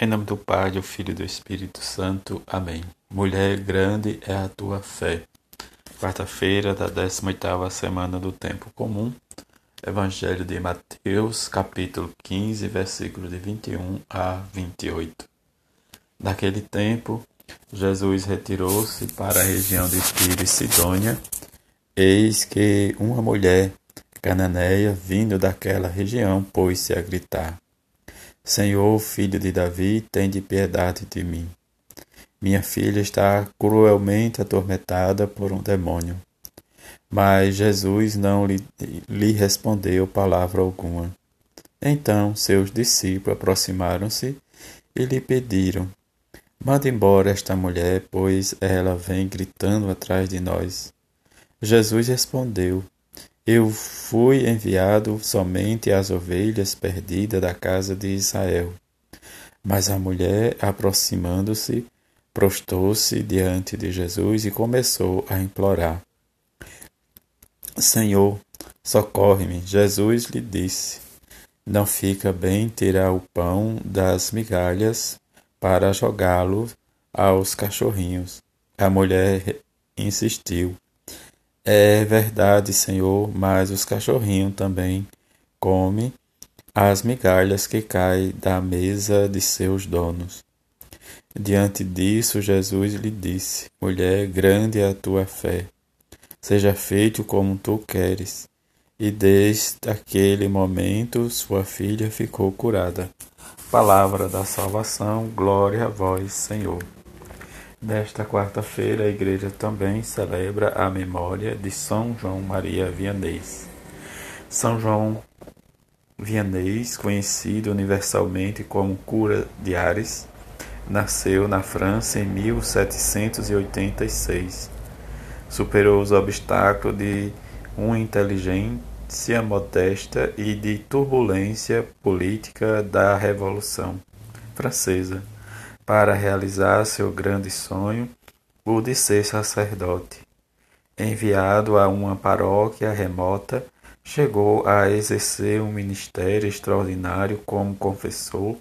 Em nome do Pai, do Filho e do Espírito Santo. Amém. Mulher, grande é a tua fé. Quarta-feira da 18ª semana do Tempo Comum. Evangelho de Mateus, capítulo 15, versículos de 21 a 28. Naquele tempo, Jesus retirou-se para a região de Tiro e Sidônia. Eis que uma mulher cananeia, vindo daquela região, pôs-se a gritar: Senhor, filho de Davi, tende piedade de mim. Minha filha está cruelmente atormentada por um demônio. Mas Jesus não lhe, lhe respondeu palavra alguma. Então seus discípulos aproximaram-se e lhe pediram: Manda embora esta mulher, pois ela vem gritando atrás de nós. Jesus respondeu: eu fui enviado somente às ovelhas perdidas da casa de Israel. Mas a mulher, aproximando-se, prostou-se diante de Jesus e começou a implorar: Senhor, socorre-me. Jesus lhe disse: Não fica bem tirar o pão das migalhas para jogá-lo aos cachorrinhos. A mulher insistiu: é verdade, Senhor, mas os cachorrinhos também comem as migalhas que caem da mesa de seus donos. Diante disso, Jesus lhe disse: Mulher, grande é a tua fé. Seja feito como tu queres. E desde aquele momento sua filha ficou curada. Palavra da salvação, glória a vós, Senhor. Nesta quarta-feira, a igreja também celebra a memória de São João Maria Vianney. São João Vianney, conhecido universalmente como Cura de Ares, nasceu na França em 1786. Superou os obstáculos de uma inteligência modesta e de turbulência política da Revolução Francesa para realizar seu grande sonho, o de ser sacerdote. Enviado a uma paróquia remota, chegou a exercer um ministério extraordinário como confessor,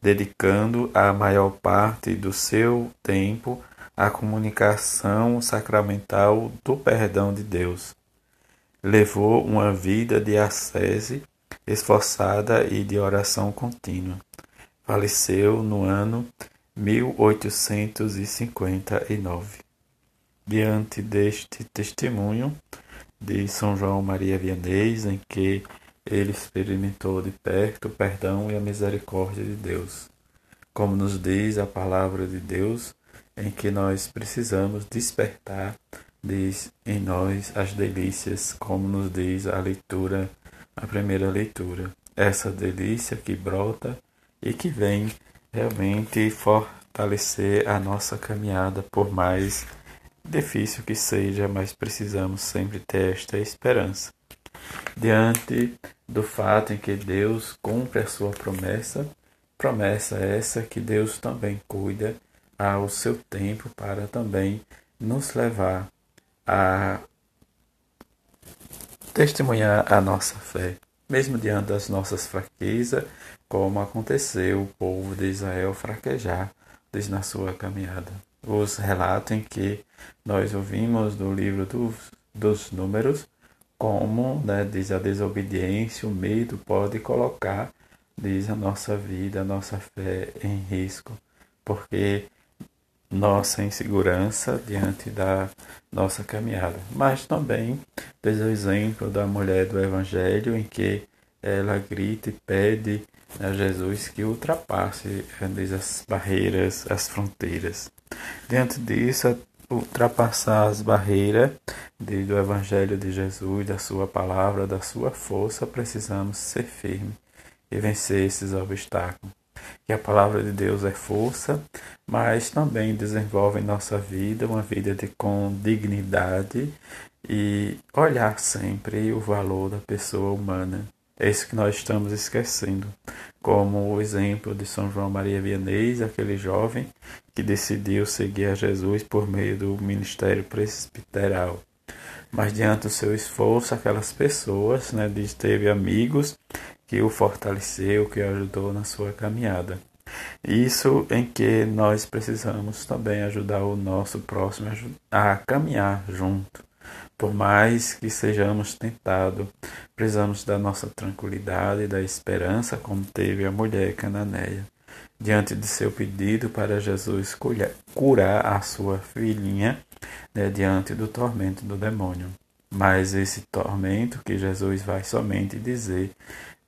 dedicando a maior parte do seu tempo à comunicação sacramental do perdão de Deus. Levou uma vida de ascese esforçada e de oração contínua. Faleceu no ano 1859. Diante deste testemunho de São João Maria Vianney, em que ele experimentou de perto o perdão e a misericórdia de Deus. Como nos diz a palavra de Deus, em que nós precisamos despertar, diz em nós as delícias, como nos diz a leitura, a primeira leitura. Essa delícia que brota e que vem realmente fortalecer a nossa caminhada, por mais difícil que seja, mas precisamos sempre ter esta esperança. Diante do fato em que Deus cumpre a sua promessa, promessa essa que Deus também cuida ao seu tempo para também nos levar a testemunhar a nossa fé, mesmo diante das nossas fraquezas, como aconteceu o povo de Israel fraquejar desde na sua caminhada. Os relatos que nós ouvimos do livro dos, dos números, como né, diz a desobediência, o medo pode colocar, diz a nossa vida, a nossa fé em risco, porque nossa insegurança diante da nossa caminhada. Mas também diz o exemplo da mulher do Evangelho, em que ela grita e pede a Jesus que ultrapasse diz, as barreiras, as fronteiras. Diante disso, ultrapassar as barreiras do Evangelho de Jesus, da Sua palavra, da Sua força, precisamos ser firmes e vencer esses obstáculos. Que a palavra de Deus é força, mas também desenvolve em nossa vida uma vida de, com dignidade e olhar sempre o valor da pessoa humana. É isso que nós estamos esquecendo. Como o exemplo de São João Maria Vianney, aquele jovem que decidiu seguir a Jesus por meio do ministério presbiteral. Mas diante do seu esforço, aquelas pessoas, né, teve amigos que o fortaleceu, que o ajudou na sua caminhada. Isso em que nós precisamos também ajudar o nosso próximo a caminhar junto. Por mais que sejamos tentados, precisamos da nossa tranquilidade e da esperança, como teve a mulher cananeia, diante de seu pedido para Jesus curar a sua filhinha né, diante do tormento do demônio. Mas esse tormento que Jesus vai somente dizer,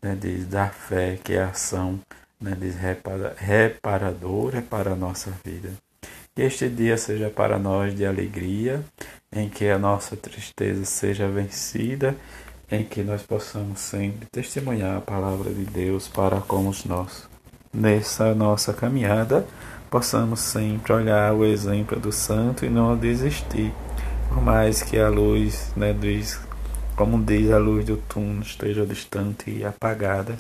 né, diz da fé, que é a ação né, diz reparadora para a nossa vida. Que este dia seja para nós de alegria, em que a nossa tristeza seja vencida, em que nós possamos sempre testemunhar a palavra de Deus para com os nossos. Nessa nossa caminhada, possamos sempre olhar o exemplo do santo e não desistir, por mais que a luz, né, diz, como diz a luz do túnel, esteja distante e apagada,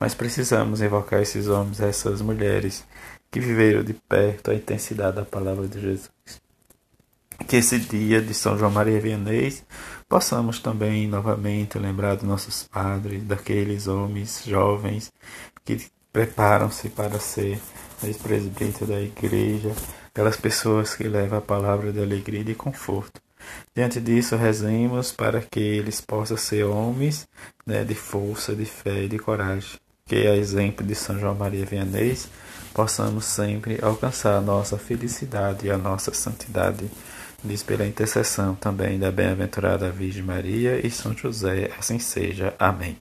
mas precisamos invocar esses homens, essas mulheres que viveram de perto a intensidade da palavra de Jesus. Que esse dia de São João Maria Vianney possamos também novamente lembrar dos nossos padres, daqueles homens jovens que preparam-se para ser ex-presbítero da igreja, aquelas pessoas que levam a palavra de alegria e de conforto. Diante disso, rezemos para que eles possam ser homens né, de força, de fé e de coragem. Que, a exemplo de São João Maria Vianney, possamos sempre alcançar a nossa felicidade e a nossa santidade. Diz pela intercessão também da bem-aventurada Virgem Maria e São José, assim seja. Amém.